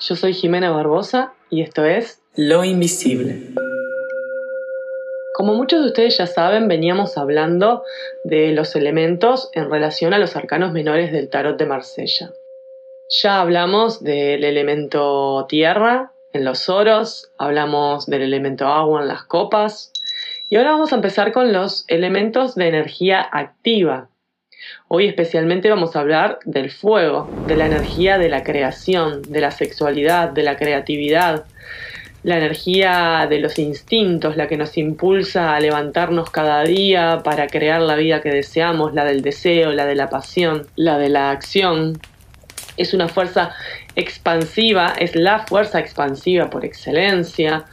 Yo soy Jimena Barbosa y esto es Lo Invisible. Como muchos de ustedes ya saben, veníamos hablando de los elementos en relación a los arcanos menores del tarot de Marsella. Ya hablamos del elemento tierra en los oros, hablamos del elemento agua en las copas y ahora vamos a empezar con los elementos de energía activa Hoy especialmente vamos a hablar del fuego, de la energía de la creación, de la sexualidad, de la creatividad, la energía de los instintos, la que nos impulsa a levantarnos cada día para crear la vida que deseamos, la del deseo, la de la pasión, la de la acción. Es una fuerza expansiva, es la fuerza expansiva por excelencia.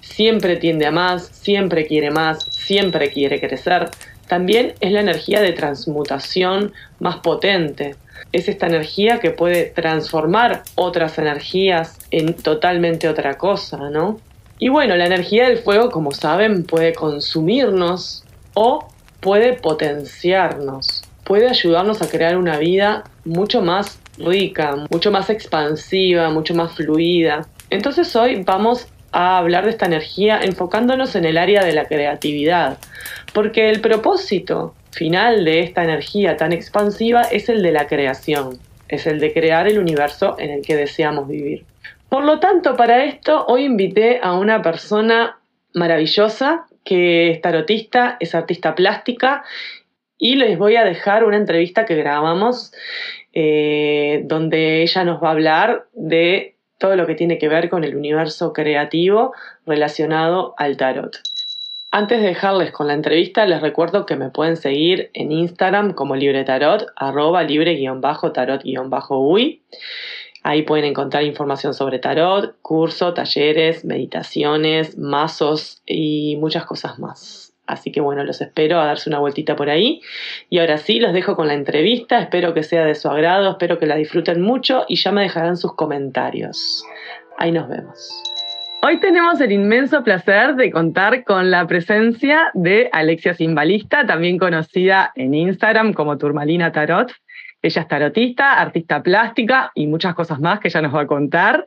Siempre tiende a más, siempre quiere más, siempre quiere crecer también es la energía de transmutación más potente. Es esta energía que puede transformar otras energías en totalmente otra cosa, ¿no? Y bueno, la energía del fuego, como saben, puede consumirnos o puede potenciarnos. Puede ayudarnos a crear una vida mucho más rica, mucho más expansiva, mucho más fluida. Entonces hoy vamos a hablar de esta energía enfocándonos en el área de la creatividad, porque el propósito final de esta energía tan expansiva es el de la creación, es el de crear el universo en el que deseamos vivir. Por lo tanto, para esto hoy invité a una persona maravillosa que es tarotista, es artista plástica y les voy a dejar una entrevista que grabamos eh, donde ella nos va a hablar de todo lo que tiene que ver con el universo creativo relacionado al tarot. Antes de dejarles con la entrevista, les recuerdo que me pueden seguir en Instagram como libretarot, arroba libre-tarot-uy. Ahí pueden encontrar información sobre tarot, curso, talleres, meditaciones, mazos y muchas cosas más. Así que bueno, los espero a darse una vueltita por ahí. Y ahora sí, los dejo con la entrevista. Espero que sea de su agrado, espero que la disfruten mucho y ya me dejarán sus comentarios. Ahí nos vemos. Hoy tenemos el inmenso placer de contar con la presencia de Alexia Simbalista, también conocida en Instagram como Turmalina Tarot. Ella es tarotista, artista plástica y muchas cosas más que ella nos va a contar.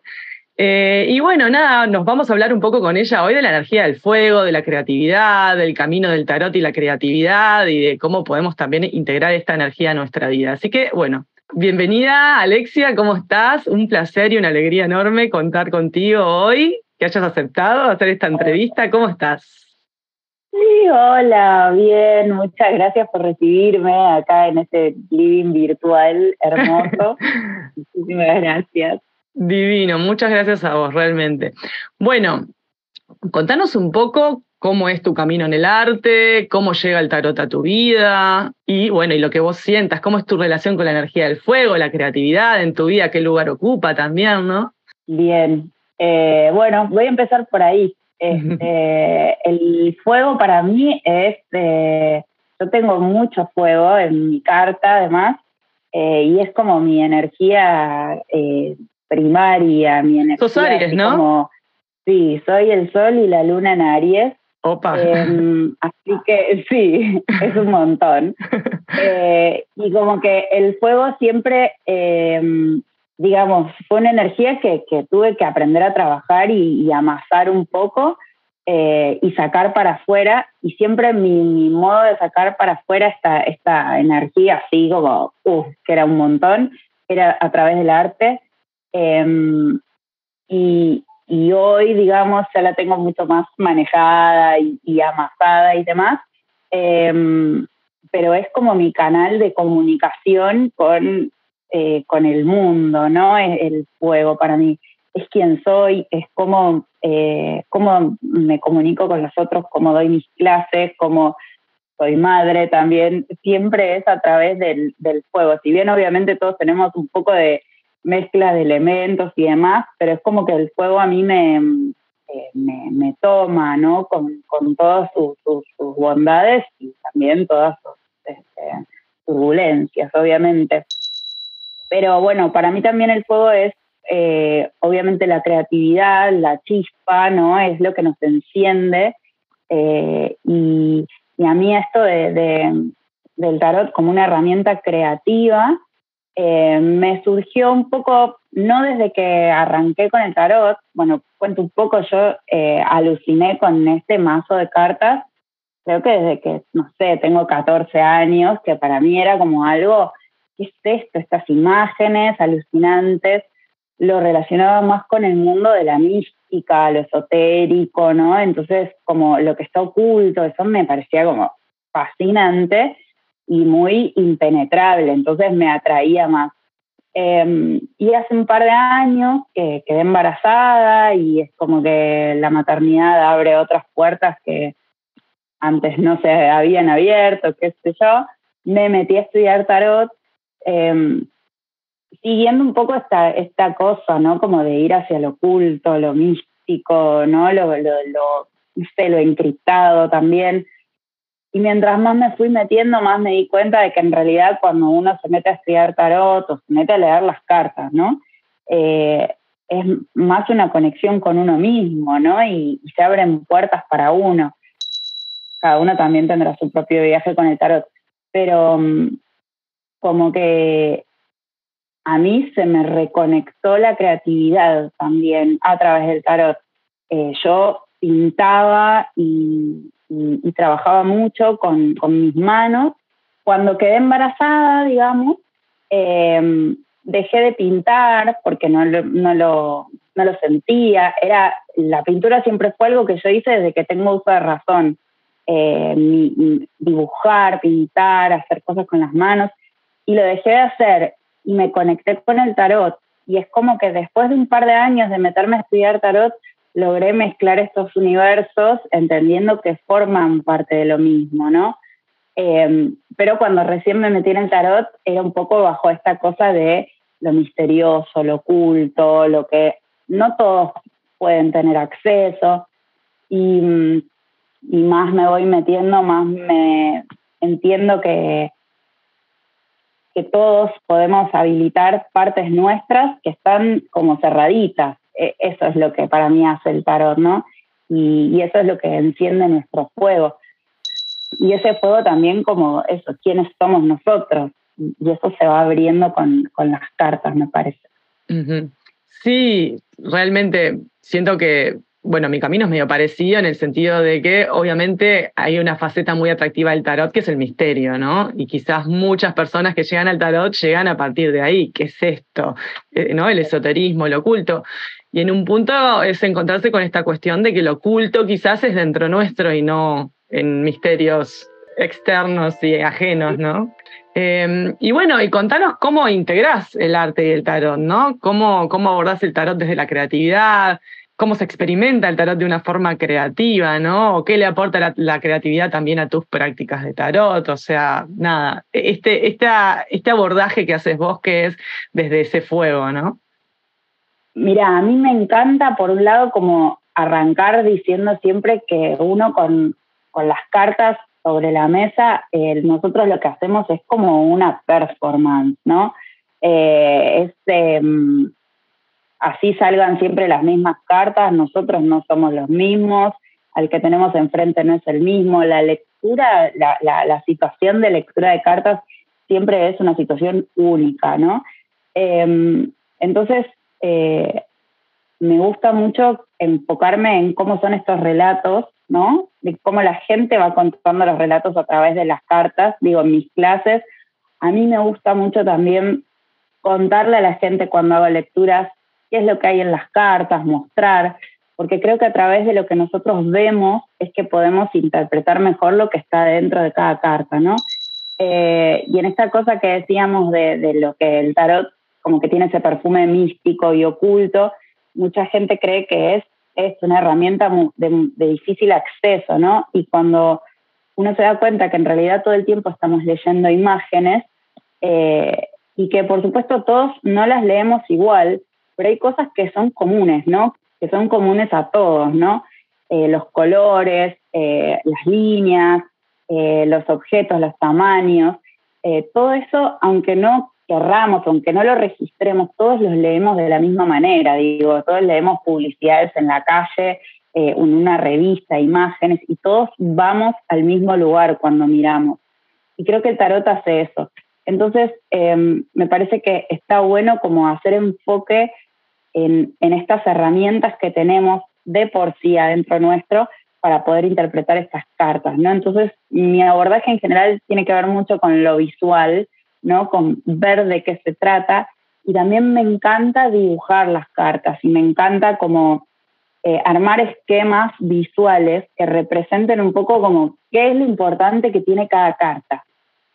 Eh, y bueno, nada, nos vamos a hablar un poco con ella hoy de la energía del fuego, de la creatividad, del camino del tarot y la creatividad y de cómo podemos también integrar esta energía a nuestra vida. Así que bueno, bienvenida Alexia, ¿cómo estás? Un placer y una alegría enorme contar contigo hoy, que hayas aceptado hacer esta entrevista. ¿Cómo estás? Sí, hola, bien, muchas gracias por recibirme acá en este living virtual hermoso. Muchísimas gracias. Divino, muchas gracias a vos, realmente. Bueno, contanos un poco cómo es tu camino en el arte, cómo llega el tarot a tu vida y bueno, y lo que vos sientas, cómo es tu relación con la energía del fuego, la creatividad en tu vida, qué lugar ocupa también, ¿no? Bien, eh, bueno, voy a empezar por ahí. Este, el fuego para mí es, eh, yo tengo mucho fuego en mi carta además, eh, y es como mi energía primaria, mi energía. Sos Aries, ¿no? sí, soy el sol y la luna en Aries. Opa. Em, así que sí, es un montón. Eh, y como que el fuego siempre, em, digamos, fue una energía que, que, tuve que aprender a trabajar y, amasar un poco eh, y sacar para afuera. Y siempre mi, mi, modo de sacar para afuera esta, esta energía así como, uff, que era un montón, era a través del arte. Em, y, hoy, digamos, ya la tengo mucho más manejada y, amasada y demás, em, pero es como mi canal de comunicación con, eh, con el mundo, ¿no? Es el fuego para mí. Es quien soy, es cómo, eh, cómo me comunico con los otros, cómo doy mis clases, cómo soy madre también, siempre es a través del, del fuego. Si bien obviamente todos tenemos un poco de, mezcla de elementos y demás, pero es como que el fuego a mí me, eh, me, toma, ¿no? Con, todas sus, bondades y también todas sus este, turbulencias, obviamente. Pero bueno, para mí también el fuego es eh, obviamente la creatividad, la chispa, ¿no? Es lo que nos enciende. Eh, y, a mí esto de, del tarot como una herramienta creativa eh, me surgió un poco, no desde que arranqué con el tarot, bueno, cuento un poco, yo aluciné con este mazo de cartas, creo que desde que, no sé, tengo 14 años, que para mí era como algo, ¿qué es esto? Estas imágenes alucinantes, lo relacionaba más con el mundo de la mística, lo esotérico, ¿no? Entonces, como lo que está oculto, eso me parecía como fascinante y muy impenetrable, entonces me atraía más. Em, y hace un par de años que quedé embarazada y es como que la maternidad abre otras puertas que antes no se habían abierto, qué sé yo, me metí a estudiar tarot, em, siguiendo un poco esta, esta cosa, ¿no? Como de ir hacia lo oculto, lo místico, ¿no? Lo, lo, lo, lo encriptado también. Y mientras más me fui metiendo, más me di cuenta de que en realidad cuando uno se mete a estudiar tarot o se mete a leer las cartas, ¿no? Eh, es más una conexión con uno mismo, ¿no? Y, se abren puertas para uno. Cada uno también tendrá su propio viaje con el tarot. Pero mm, como que a mí se me reconectó la creatividad también a través del tarot. Eh, yo pintaba y, trabajaba mucho con, con, mis manos. Cuando quedé embarazada, digamos, eh, dejé de pintar porque no, no, lo, no lo sentía. Era, la pintura siempre fue algo que yo hice desde que tengo uso de razón. Eh, dibujar, pintar, hacer cosas con las manos. Y lo dejé de hacer y me conecté con el tarot. Y es como que después de un par de años de meterme a estudiar tarot, logré mezclar estos universos entendiendo que forman parte de lo mismo, ¿no? Em, pero cuando recién me metí en el tarot era un poco bajo esta cosa de lo misterioso, lo oculto, lo que no todos pueden tener acceso. Y, y más me voy metiendo, más me entiendo que, que todos podemos habilitar partes nuestras que están como cerraditas e, eso es lo que para mí hace el tarot, ¿no? Y, eso es lo que enciende nuestro fuego. Y ese fuego también como eso, quiénes somos nosotros. Y eso se va abriendo con, las cartas, me parece. Sí, realmente siento que bueno, mi camino es medio parecido en el sentido de que obviamente hay una faceta muy atractiva del tarot que es el misterio, ¿no? Y quizás muchas personas que llegan al tarot llegan a partir de ahí, ¿qué es esto? Eh, ¿No? El esoterismo, el oculto. Y en un punto es encontrarse con esta cuestión de que lo oculto quizás es dentro nuestro y no en misterios externos y ajenos, ¿no? Em, y bueno, y contanos cómo integrás el arte y el tarot, ¿no? ¿Cómo, cómo abordás el tarot desde la creatividad? ¿Cómo se experimenta el tarot de una forma creativa, ¿no? ¿O qué le aporta la, creatividad también a tus prácticas de tarot? O sea, nada, este, este abordaje que haces vos que es desde ese fuego, ¿no? Mira, a mí me encanta, por un lado, como arrancar diciendo siempre que uno con, las cartas sobre la mesa, nosotros lo que hacemos es como una performance, ¿no? Eh, em, así salgan siempre las mismas cartas, nosotros no somos los mismos, al que tenemos enfrente no es el mismo, la lectura, la, situación de lectura de cartas siempre es una situación única, ¿no? Em, entonces, eh, me gusta mucho enfocarme en cómo son estos relatos, ¿no? De cómo la gente va contando los relatos a través de las cartas, digo, en mis clases. A mí me gusta mucho también contarle a la gente cuando hago lecturas qué es lo que hay en las cartas, mostrar, porque creo que a través de lo que nosotros vemos es que podemos interpretar mejor lo que está dentro de cada carta, ¿no? Eh, y en esta cosa que decíamos de, de lo que el tarot como que tiene ese perfume místico y oculto, mucha gente cree que es, es una herramienta de, difícil acceso, ¿no? Y cuando uno se da cuenta que en realidad todo el tiempo estamos leyendo imágenes eh, y que por supuesto todos no las leemos igual, pero hay cosas que son comunes, ¿no? Que son comunes a todos, ¿no? Eh, los colores, eh, las líneas, los objetos, los tamaños, todo eso, aunque no querramos, aunque no lo registremos, todos los leemos de la misma manera, digo, todos leemos publicidades en la calle, eh, en una revista, imágenes, y todos vamos al mismo lugar cuando miramos. Y creo que el tarot hace eso. Entonces, em, me parece que está bueno como hacer enfoque en, en, estas herramientas que tenemos de por sí adentro nuestro para poder interpretar estas cartas, ¿no? Entonces, mi abordaje en general tiene que ver mucho con lo visual, ¿no? Con ver de qué se trata y también me encanta dibujar las cartas y me encanta como eh, armar esquemas visuales que representen un poco como qué es lo importante que tiene cada carta.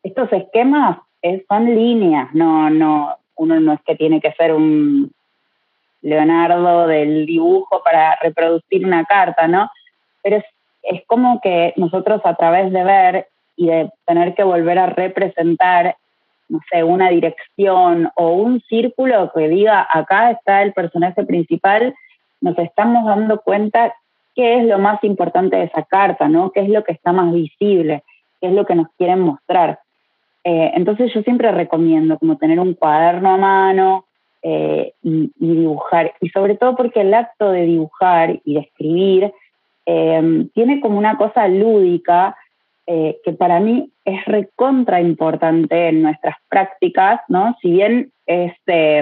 Estos esquemas son líneas, no, no, uno no es que tiene que ser un Leonardo del dibujo para reproducir una carta, ¿no? Pero es, como que nosotros a través de ver y de tener que volver a representar no sé, una dirección o un círculo que diga acá está el personaje principal, nos estamos dando cuenta qué es lo más importante de esa carta, ¿no? ¿Qué es lo que está más visible? ¿Qué es lo que nos quieren mostrar? Eh, entonces yo siempre recomiendo como tener un cuaderno a mano eh, y, dibujar, y sobre todo porque el acto de dibujar y de escribir eh, tiene como una cosa lúdica eh, que para mí es recontra importante en nuestras prácticas, ¿no? Si bien este,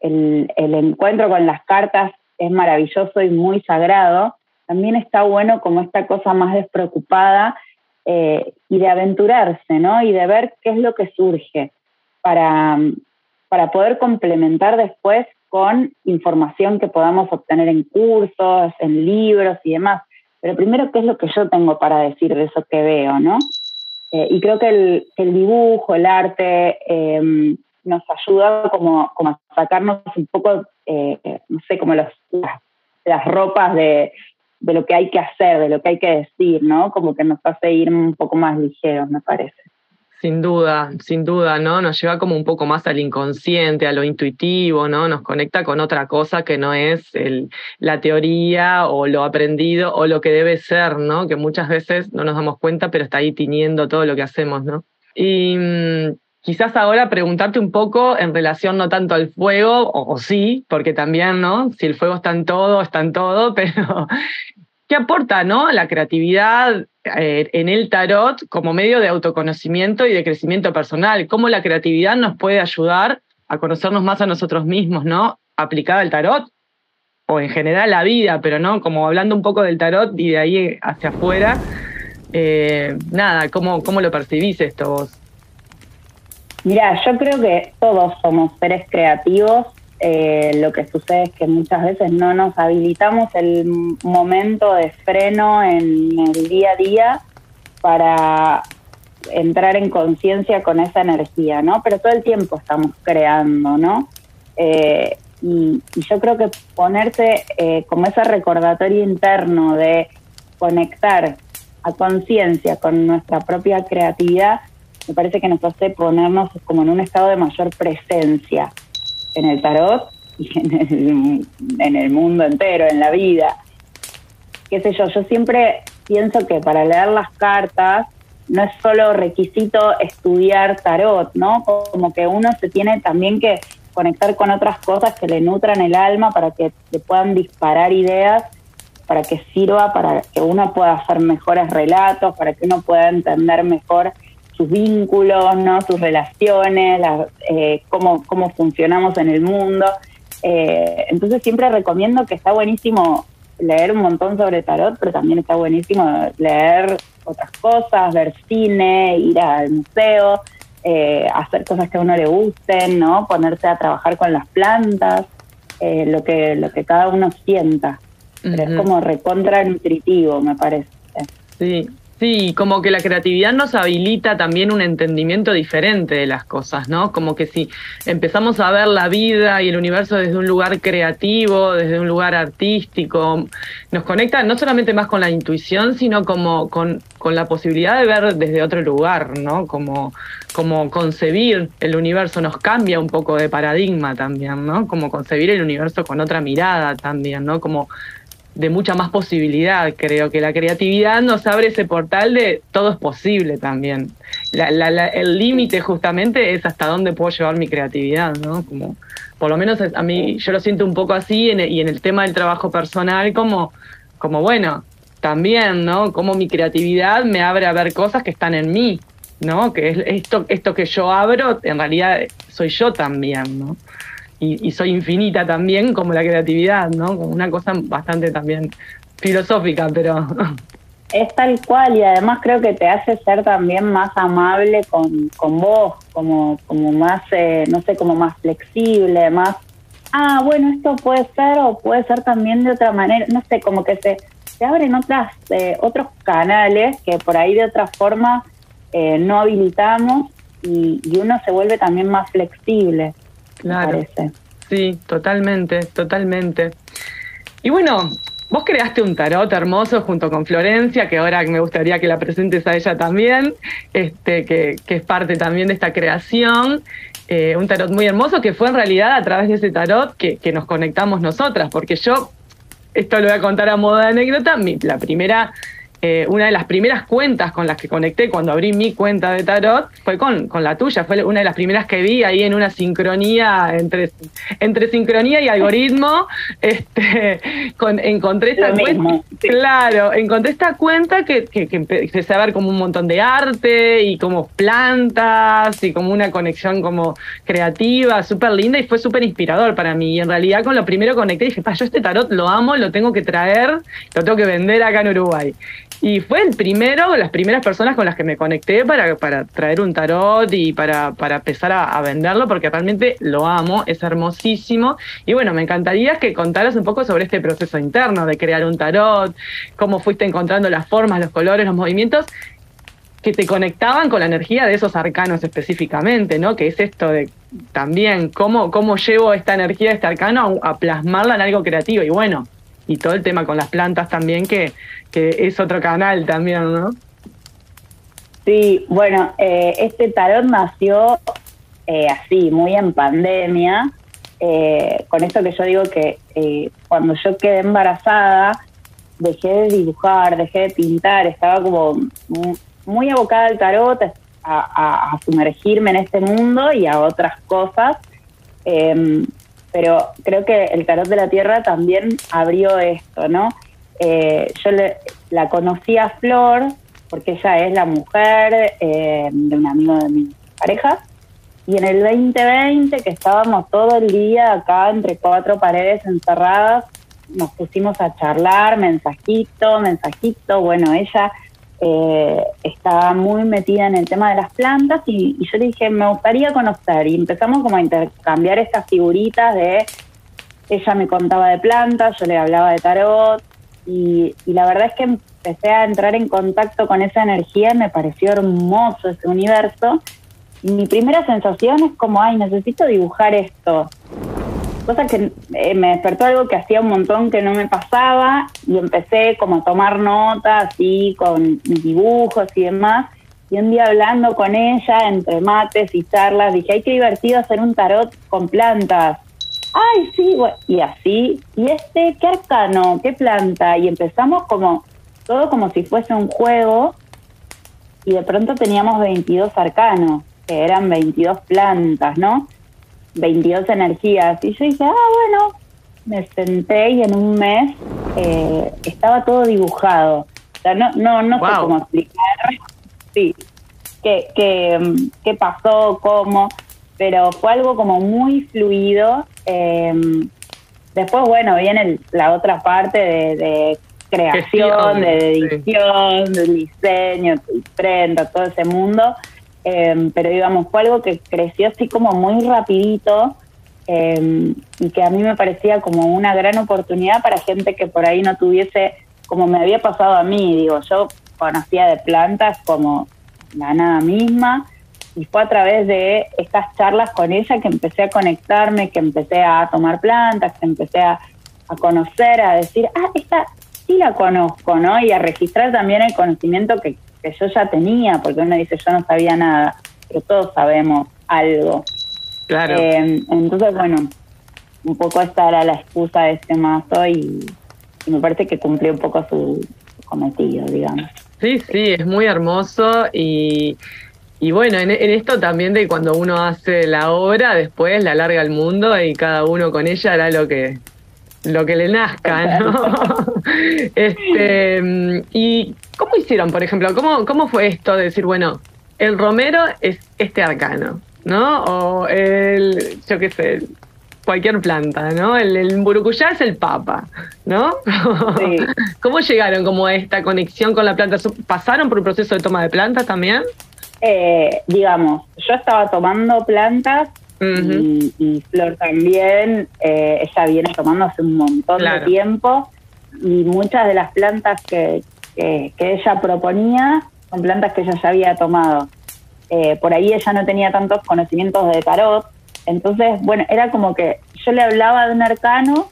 el, encuentro con las cartas es maravilloso y muy sagrado, también está bueno como esta cosa más despreocupada eh, y de aventurarse, ¿no? Y de ver qué es lo que surge para, para poder complementar después con información que podamos obtener en cursos, en libros y demás. Pero primero, ¿qué es lo que yo tengo para decir de eso que veo, no? Eh, y creo que el, dibujo, el arte, em, nos ayuda como, a sacarnos un poco, eh, no sé, como las, las ropas de, de, lo que hay que hacer, de lo que hay que decir, ¿no? Como que nos hace ir un poco más ligeros, me parece. Sin duda, sin duda, ¿no? Nos lleva como un poco más al inconsciente, a lo intuitivo, ¿no? Nos conecta con otra cosa que no es el, la teoría o lo aprendido o lo que debe ser, ¿no? Que muchas veces no nos damos cuenta, pero está ahí tiñendo todo lo que hacemos, ¿no? Y mm, quizás ahora preguntarte un poco en relación no tanto al fuego, o, o, sí, porque también, ¿no? Si el fuego está en todo, está en todo, pero ¿Qué aporta ¿no? la creatividad en el tarot como medio de autoconocimiento y de crecimiento personal? ¿Cómo la creatividad nos puede ayudar a conocernos más a nosotros mismos, ¿no? Aplicada al tarot o en general la vida, pero no como hablando un poco del tarot y de ahí hacia afuera. Eh, nada, ¿cómo, ¿cómo lo percibís esto vos? Mira, yo creo que todos somos seres creativos eh, lo que sucede es que muchas veces no nos habilitamos el momento de freno en el día a día para entrar en conciencia con esa energía, ¿no? Pero todo el tiempo estamos creando, ¿no? Eh, y, yo creo que ponerse eh, como ese recordatorio interno de conectar a conciencia con nuestra propia creatividad, me parece que nos hace ponernos como en un estado de mayor presencia en el tarot y en el, en el mundo entero, en la vida. Qué sé yo, yo siempre pienso que para leer las cartas no es solo requisito estudiar tarot, ¿no? Como que uno se tiene también que conectar con otras cosas que le nutran el alma para que le puedan disparar ideas, para que sirva, para que uno pueda hacer mejores relatos, para que uno pueda entender mejor sus vínculos, ¿no? sus relaciones, eh, cómo, cómo funcionamos en el mundo. Eh, entonces siempre recomiendo que está buenísimo leer un montón sobre tarot, pero también está buenísimo leer otras cosas, ver cine, ir al museo, eh, hacer cosas que a uno le gusten, ¿no? Ponerse a trabajar con las plantas, lo que lo que cada uno sienta. Pero es como recontra nutritivo, me parece. Sí, Sí, como que la creatividad nos habilita también un entendimiento diferente de las cosas, ¿no? Como que si empezamos a ver la vida y el universo desde un lugar creativo, desde un lugar artístico, nos conecta no solamente más con la intuición, sino como con, con la posibilidad de ver desde otro lugar, ¿no? Como, como concebir el universo nos cambia un poco de paradigma también, ¿no? Como concebir el universo con otra mirada también, ¿no? Como de mucha más posibilidad. Creo que la creatividad nos abre ese portal de todo es posible también. el límite justamente es hasta dónde puedo llevar mi creatividad, ¿no? Como, por lo menos a mí yo lo siento un poco así y en el tema del trabajo personal como, como bueno, también, ¿no? Como mi creatividad me abre a ver cosas que están en mí ¿no? Que es esto, esto que yo abro, en realidad soy yo también, ¿no? Y, soy infinita también como la creatividad, ¿no? Como una cosa bastante también filosófica, pero... Es tal cual y además creo que te hace ser también más amable con, con vos, como, como más, eh, no sé, como más flexible, más, ah, bueno, esto puede ser o puede ser también de otra manera, no sé, como que se, se abren otras, eh, otros canales que por ahí de otra forma eh, no habilitamos y, uno se vuelve también más flexible. Claro. Sí, totalmente, totalmente. Y bueno, vos creaste un tarot hermoso junto con Florencia, que ahora me gustaría que la presentes a ella también, este, que, es parte también de esta creación. Eh, un tarot muy hermoso que fue en realidad a través de ese tarot que, que nos conectamos nosotras, porque yo, esto lo voy a contar a modo de anécdota, mi, la primera eh, una de las primeras cuentas con las que conecté cuando abrí mi cuenta de tarot fue con, con, la tuya, fue una de las primeras que vi ahí en una sincronía, entre, entre sincronía y algoritmo, este, con, encontré esta cuenta, claro, encontré esta cuenta que, que, que, empecé a ver como un montón de arte y como plantas y como una conexión como creativa, súper linda y fue súper inspirador para mí. Y en realidad con lo primero conecté y dije, yo este tarot lo amo, lo tengo que traer, lo tengo que vender acá en Uruguay. Y fue el primero, las primeras personas con las que me conecté para, para traer un tarot y para, para empezar a, venderlo, porque realmente lo amo, es hermosísimo. Y bueno, me encantaría que contaras un poco sobre este proceso interno de crear un tarot, cómo fuiste encontrando las formas, los colores, los movimientos que te conectaban con la energía de esos arcanos específicamente, ¿no? Que es esto de también cómo, cómo llevo esta energía de este arcano a plasmarla en algo creativo. Y bueno, y todo el tema con las plantas también, que, es otro canal también, ¿no? Sí, bueno, eh, este tarot nació eh, así, muy en pandemia, eh, con esto que yo digo que cuando yo quedé embarazada, dejé de dibujar, dejé de pintar, estaba como muy abocada al tarot, a, a sumergirme en este mundo y a otras cosas. Pero creo que el tarot de la tierra también abrió esto, ¿no? Eh, yo la conocí a Flor porque ella es la mujer eh, de un amigo de mi pareja y en el 2020 que estábamos todo el día acá entre cuatro paredes encerradas nos pusimos a charlar, mensajito, mensajito, bueno, ella eh, estaba muy metida en el tema de las plantas y, yo le dije, me gustaría conocer y empezamos como a intercambiar estas figuritas de, ella me contaba de plantas, yo le hablaba de tarot y, la verdad es que empecé a entrar en contacto con esa energía y me pareció hermoso ese universo. Y mi primera sensación es como, ay, necesito dibujar esto cosa que eh, me despertó algo que hacía un montón que no me pasaba y empecé como a tomar notas así con mis dibujos y demás. Y un día hablando con ella, entre mates y charlas, dije, ay, qué divertido hacer un tarot con plantas. Ay, sí, y así. Y este, qué arcano, qué planta. Y empezamos como, todo como si fuese un juego. Y de pronto teníamos 22 arcanos, que eran 22 plantas, ¿no? 22 energías. Y yo dije, ah, bueno, me senté y en un mes eh, estaba todo dibujado. O sea, no, no, no sé cómo explicar, sí, qué, qué, pasó, cómo, pero fue algo como muy fluido. Em, después, bueno, viene la otra parte de, creación, de edición, de diseño, imprenta, todo ese mundo Em, pero digamos, fue algo que creció así como muy rapidito em, y que a mí me parecía como una gran oportunidad para gente que por ahí no tuviese, como me había pasado a mí, digo, yo conocía de plantas como la nada misma y fue a través de estas charlas con ella que empecé a conectarme, que empecé a tomar plantas, que empecé a, a conocer, a decir, ah, esta sí la conozco, ¿no? Y a registrar también el conocimiento que, yo ya tenía, porque uno dice yo no sabía nada, pero todos sabemos algo. Claro. Eh, entonces, bueno, un poco esta era la excusa de este mazo y, me parece que cumplió un poco su, cometido, digamos. Sí, sí, es muy hermoso y, y bueno, en, esto también de cuando uno hace la obra, después la larga al mundo y cada uno con ella hará lo que lo que le nazca, ¿no? este, y ¿Cómo hicieron, por ejemplo? ¿Cómo, cómo fue esto de decir, bueno, el romero es este arcano, ¿no? O el, yo qué sé, cualquier planta, ¿no? El, el burucuyá es el papa, ¿no? Sí. ¿Cómo llegaron como a esta conexión con la planta? ¿Pasaron por un proceso de toma de plantas también? Eh, digamos, yo estaba tomando plantas y, Flor también, eh, ella viene tomando hace un montón de tiempo y muchas de las plantas que, que, ella proponía son plantas que ella ya había tomado. Eh, por ahí ella no tenía tantos conocimientos de tarot, entonces, bueno, era como que yo le hablaba de un arcano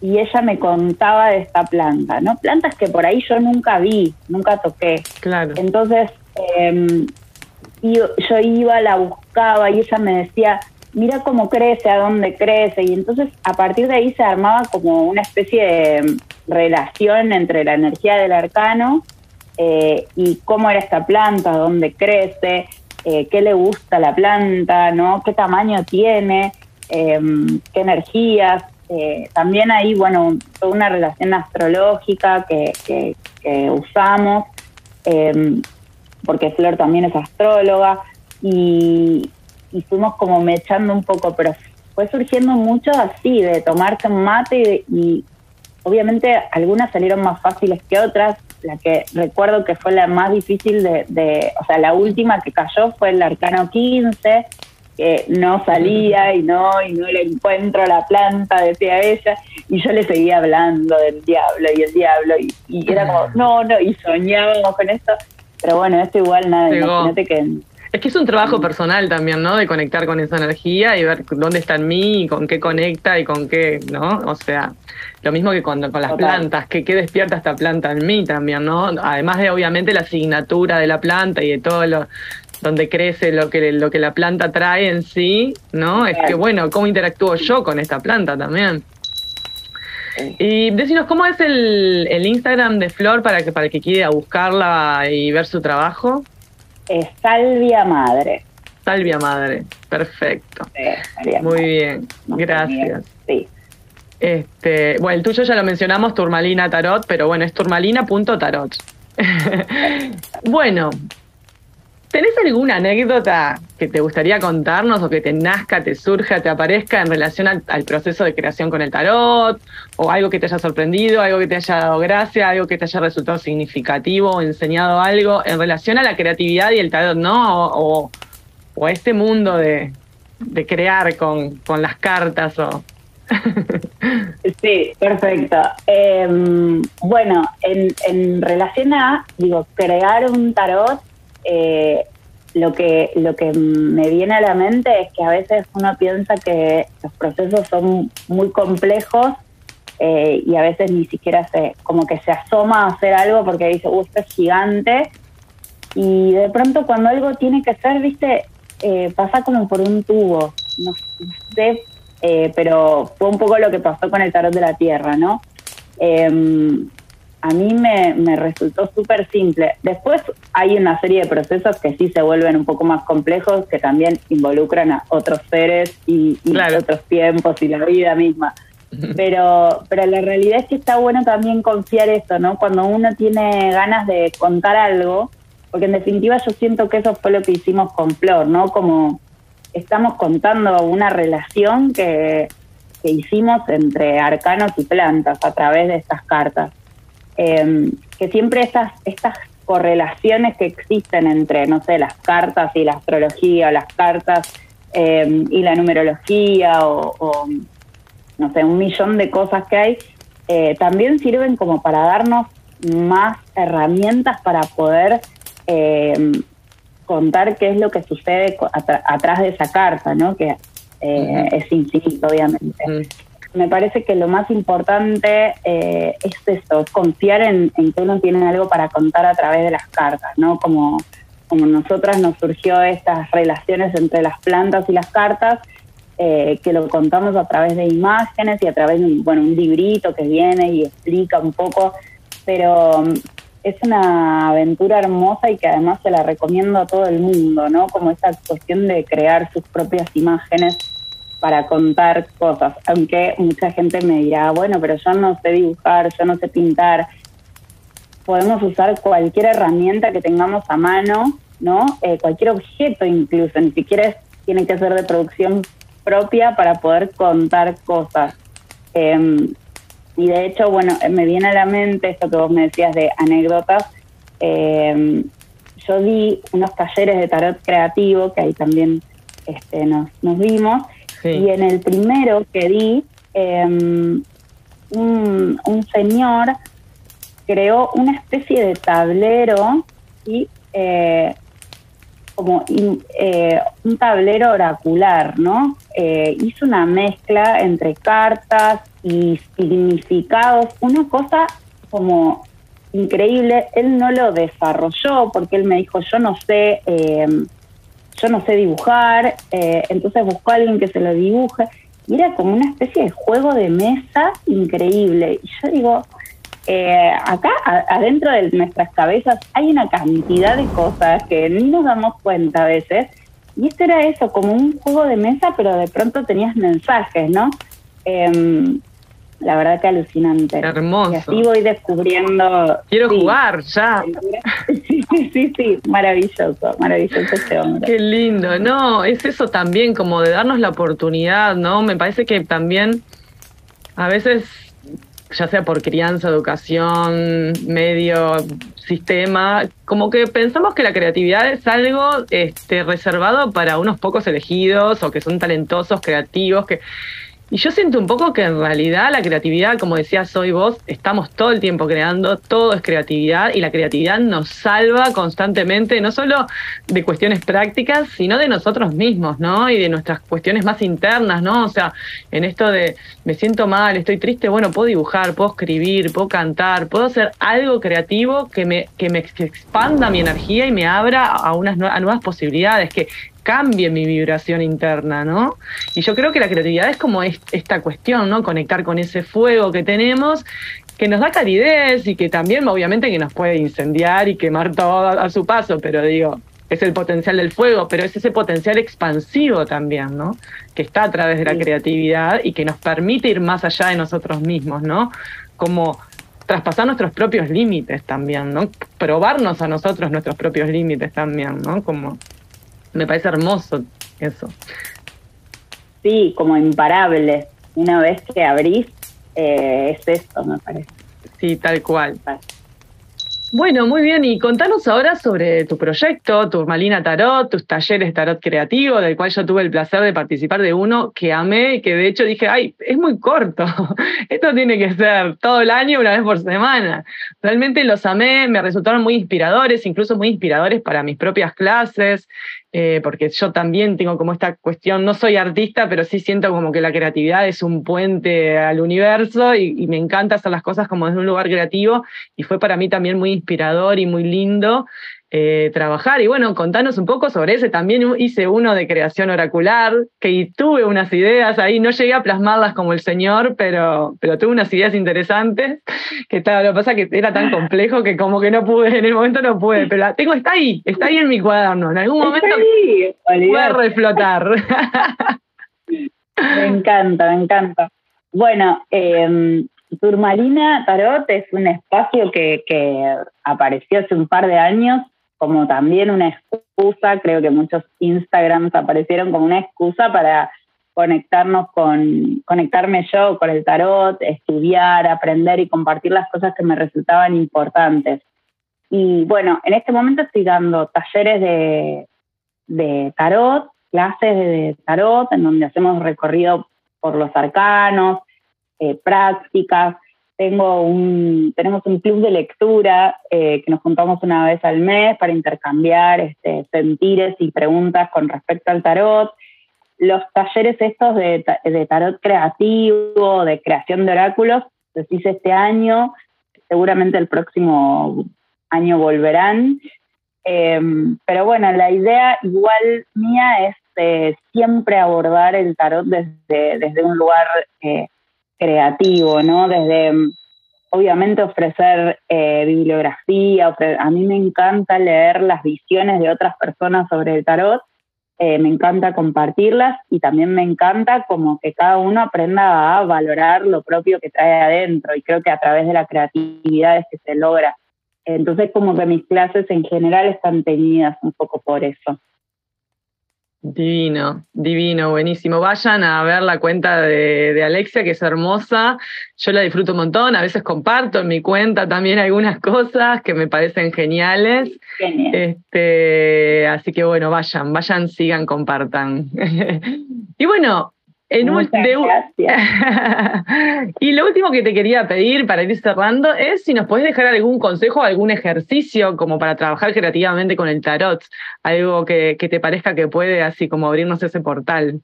y ella me contaba de esta planta, ¿no? Plantas que por ahí yo nunca vi, nunca toqué. Claro. Entonces, eh, yo iba, la buscaba y ella me decía, mira cómo crece, a dónde crece. Y entonces a partir de ahí se armaba como una especie de relación entre la energía del arcano eh, y cómo era esta planta, dónde crece, eh, qué le gusta la planta, ¿no? qué tamaño tiene, em, qué energías. Eh, también hay, bueno, toda una relación astrológica que usamos, em, porque Flor también es astróloga, y, y fuimos como mechando un poco, pero fue surgiendo mucho así, de tomarse un mate y, obviamente algunas salieron más fáciles que otras. La que recuerdo que fue la más difícil de, o sea, la última que cayó fue el Arcano 15, que no salía y no, y no le encuentro la planta, decía ella, y yo le seguía hablando del diablo y el diablo, y, y era como, no, no, y soñábamos con esto, pero bueno, esto igual nada, imagínate que es que es un trabajo personal también, ¿no? De conectar con esa energía y ver dónde está en mí y con qué conecta y con qué, ¿no? O sea, lo mismo que cuando con las plantas, que qué despierta esta planta en mí también, ¿no? Además de obviamente la asignatura de la planta y de todo lo donde crece lo que lo que la planta trae en sí, ¿no? Es que bueno, cómo interactúo yo con esta planta también. Y decinos, ¿cómo es el, el Instagram de Flor para que para el que quiera buscarla y ver su trabajo? Salvia Madre. Salvia Madre, perfecto. Muy bien, gracias. Sí. Este, bueno, el tuyo ya lo mencionamos, Turmalina Tarot, pero bueno, es turmalina.tarot. bueno, ¿tenés alguna anécdota que te gustaría contarnos o que te nazca, te surja, te aparezca en relación al, proceso de creación con el tarot? ¿O algo que te haya sorprendido, algo que te haya dado gracia, algo que te haya resultado significativo o enseñado algo en relación a la creatividad y el tarot, ¿no? O, o a este mundo de, de crear con, con las cartas o... Sí, perfecto. Em, bueno, en, en, relación a, digo, crear un tarot, eh, lo que, lo que me viene a la mente es que a veces uno piensa que los procesos son muy complejos eh, y a veces ni siquiera se, como que se asoma a hacer algo porque dice, uh, esto es gigante. Y de pronto cuando algo tiene que ser, viste, eh, pasa como por un tubo. No, sé, pero fue un poco lo que pasó con el tarot de la tierra, ¿no? A mí me, me resultó súper simple. Después hay una serie de procesos que sí se vuelven un poco más complejos, que también involucran a otros seres y, otros tiempos y la vida misma. Pero, pero la realidad es que está bueno también confiar eso, ¿no? Cuando uno tiene ganas de contar algo, porque en definitiva yo siento que eso fue lo que hicimos con Flor, ¿no? Como estamos contando una relación que, que hicimos entre arcanos y plantas a través de estas cartas. Em, que siempre estas, estas correlaciones que existen entre, no sé, las cartas y la astrología, o las cartas em, y la numerología, o, no sé, un millón de cosas que hay, eh, también sirven como para darnos más herramientas para poder em, contar qué es lo que sucede atrás de esa carta, ¿no? Que eh, es infinito, obviamente. Mm me parece que lo más importante eh, es eso, es confiar en, que uno tiene algo para contar a través de las cartas, ¿no? Como, como nosotras nos surgió estas relaciones entre las plantas y las cartas, eh, que lo contamos a través de imágenes y a través de bueno, un librito que viene y explica un poco, pero mm, es una aventura hermosa y que además se la recomiendo a todo el mundo, ¿no? Como esa cuestión de crear sus propias imágenes para contar cosas, aunque mucha gente me dirá, bueno, pero yo no sé dibujar, yo no sé pintar. Podemos usar cualquier herramienta que tengamos a mano ¿no? Eh, cualquier objeto incluso, ni siquiera tiene que ser de producción propia para poder contar cosas. Em, y de hecho, bueno, me viene a la mente esto que vos me decías de anécdotas. Em, yo di unos talleres de tarot creativo, que ahí también este, nos, nos vimos, y en el primero que di, em, un, un, señor creó una especie de tablero y eh, como eh, un tablero oracular, ¿no? Eh, hizo una mezcla entre cartas y significados, una cosa como increíble. Él no lo desarrolló porque él me dijo, yo no sé, eh, yo no sé dibujar, entonces buscó a alguien que se lo dibuje. Y era como una especie de juego de mesa increíble. Y yo digo, eh, acá adentro de nuestras cabezas hay una cantidad de cosas que ni nos damos cuenta a veces. Y esto era eso, como un juego de mesa, pero de pronto tenías mensajes, ¿no? Em, la verdad que alucinante. Hermoso. Y así voy descubriendo. Quiero jugar ya. Sí, sí, sí, maravilloso, maravilloso este hombre. Qué lindo, no, es eso también, como de darnos la oportunidad, ¿no? Me parece que también a veces ya sea por crianza, educación, medio, sistema, como que pensamos que la creatividad es algo este, reservado para unos pocos elegidos o que son talentosos, creativos, que y yo siento un poco que en realidad la creatividad, como decías hoy vos, estamos todo el tiempo creando, todo es creatividad y la creatividad nos salva constantemente, no solo de cuestiones prácticas, sino de nosotros mismos, ¿no? Y de nuestras cuestiones más internas, ¿no? O sea, en esto de me siento mal, estoy triste, bueno, puedo dibujar, puedo escribir, puedo cantar, puedo hacer algo creativo que me, que me expanda mi energía y me abra a unas a nuevas posibilidades, que cambie mi vibración interna, ¿no? Y yo creo que la creatividad es como esta cuestión, ¿no? Conectar con ese fuego que tenemos, que nos da calidez y que también obviamente que nos puede incendiar y quemar todo a su paso, pero digo, es el potencial del fuego, pero es ese potencial expansivo también, ¿no? Que está a través de la creatividad y que nos permite ir más allá de nosotros mismos, ¿no? Como traspasar nuestros propios límites también, ¿no? Probarnos a nosotros nuestros propios límites también, ¿no? Como me parece hermoso eso. Sí, como imparable. Una vez que abrís, eh, es esto, me parece. Sí, tal cual. Bueno, muy bien. Y contanos ahora sobre tu proyecto, Turmalina Tarot, tus talleres Tarot Creativo, del cual yo tuve el placer de participar de uno que amé y que de hecho dije, ay, es muy corto. Esto tiene que ser todo el año, una vez por semana. Realmente los amé, me resultaron muy inspiradores, incluso muy inspiradores para mis propias clases. Eh, porque yo también tengo como esta cuestión, no soy artista, pero sí siento como que la creatividad es un puente al universo y, me encanta hacer las cosas como desde un lugar creativo y fue para mí también muy inspirador y muy lindo eh, trabajar. Y bueno, contanos un poco sobre ese. También hice uno de creación oracular, que tuve unas ideas ahí, no llegué a plasmarlas como el señor, pero, pero tuve unas ideas interesantes, que estaba, lo que pasa es que era tan complejo que como que no pude, en el momento no pude, pero la tengo, está ahí, está ahí en mi cuaderno, en algún momento puede reflotar. Me encanta, me encanta. Bueno, eh, Turmalina Tarot es un espacio que, que, apareció hace un par de años como también una excusa, creo que muchos Instagrams aparecieron como una excusa para conectarnos con, conectarme yo con el tarot, estudiar, aprender y compartir las cosas que me resultaban importantes. Y bueno, en este momento estoy dando talleres de, de tarot, clases de tarot, en donde hacemos recorrido por los arcanos, eh, prácticas, tengo un, tenemos un club de lectura eh, que nos juntamos una vez al mes para intercambiar este, sentires y preguntas con respecto al tarot. Los talleres estos de, de tarot creativo, de creación de oráculos, los hice este año, seguramente el próximo año volverán. Em, pero bueno, la idea igual mía es eh, siempre abordar el tarot desde, desde un lugar eh, creativo, ¿no? Desde, obviamente, ofrecer eh, bibliografía. a mí me encanta leer las visiones de otras personas sobre el tarot. Eh, me encanta compartirlas y también me encanta como que cada uno aprenda a valorar lo propio que trae adentro y creo que a través de la creatividad es que se logra Entonces como que mis clases en general están teñidas un poco por eso. Divino, divino, buenísimo. Vayan a ver la cuenta de, Alexia, que es hermosa. Yo la disfruto un montón. A veces comparto en mi cuenta también algunas cosas que me parecen geniales. Genial. Este, así que bueno, vayan, vayan, sigan, compartan. y bueno, y lo último que te quería pedir para ir cerrando es si nos puedes dejar algún consejo, algún ejercicio como para trabajar creativamente con el tarot, algo que, te parezca que puede así como abrirnos ese portal.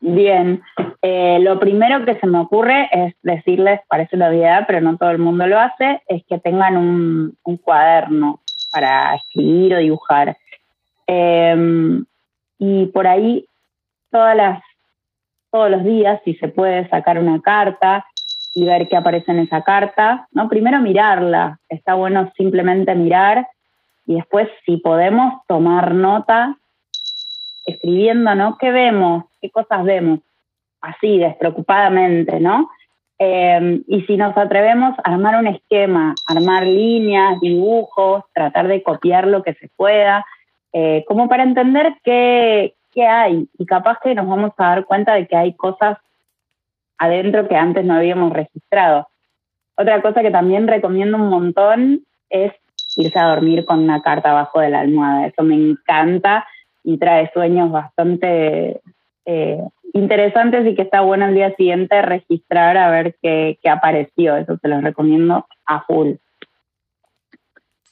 Bien, eh, lo primero que se me ocurre es decirles, parece una obviedad, pero no todo el mundo lo hace, es que tengan un, cuaderno para escribir o dibujar. Em, y por ahí todas las todos los días, si se puede, sacar una carta y ver qué aparece en esa carta, ¿no? Primero mirarla, está bueno simplemente mirar y después, si podemos, tomar nota, escribiendo, ¿no? ¿Qué vemos? ¿Qué cosas vemos? Así, despreocupadamente, ¿no? Em, y si nos atrevemos a armar un esquema, armar líneas, dibujos, tratar de copiar lo que se pueda, eh, como para entender qué, qué hay y capaz que nos vamos a dar cuenta de que hay cosas adentro que antes no habíamos registrado. Otra cosa que también recomiendo un montón es irse a dormir con una carta abajo de la almohada. Eso me encanta y trae sueños bastante eh, interesantes y que está bueno el día siguiente registrar a ver qué, apareció. Eso se los recomiendo a full.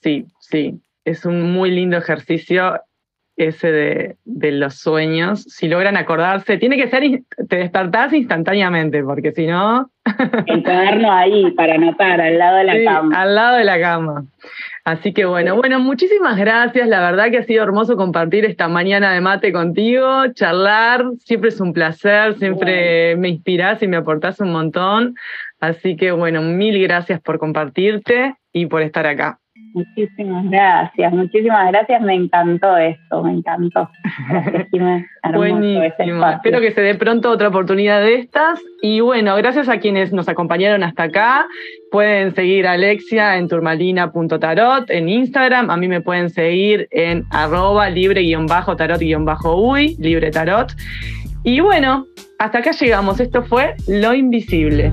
Sí, sí, es un muy lindo ejercicio ese de, de, los sueños, si logran acordarse, tiene que ser, te despertás instantáneamente, porque si no... El cuaderno ahí para anotar, al lado de la cama. Al lado de la cama. Así que bueno, bueno, muchísimas gracias. La verdad que ha sido hermoso compartir esta mañana de mate contigo, charlar. Siempre es un placer, siempre me inspiras y me aportás un montón. Así que bueno, mil gracias por compartirte y por estar acá. Muchísimas gracias, muchísimas gracias. Me encantó esto, me encantó. Buenísimo. Espero que se dé pronto otra oportunidad de estas. Y bueno, gracias a quienes nos acompañaron hasta acá. Pueden seguir a Alexia en turmalina.tarot en Instagram. A mí me pueden seguir en arroba libre-tarot-uy, libre tarot. Y bueno, hasta acá llegamos. Esto fue Lo Invisible.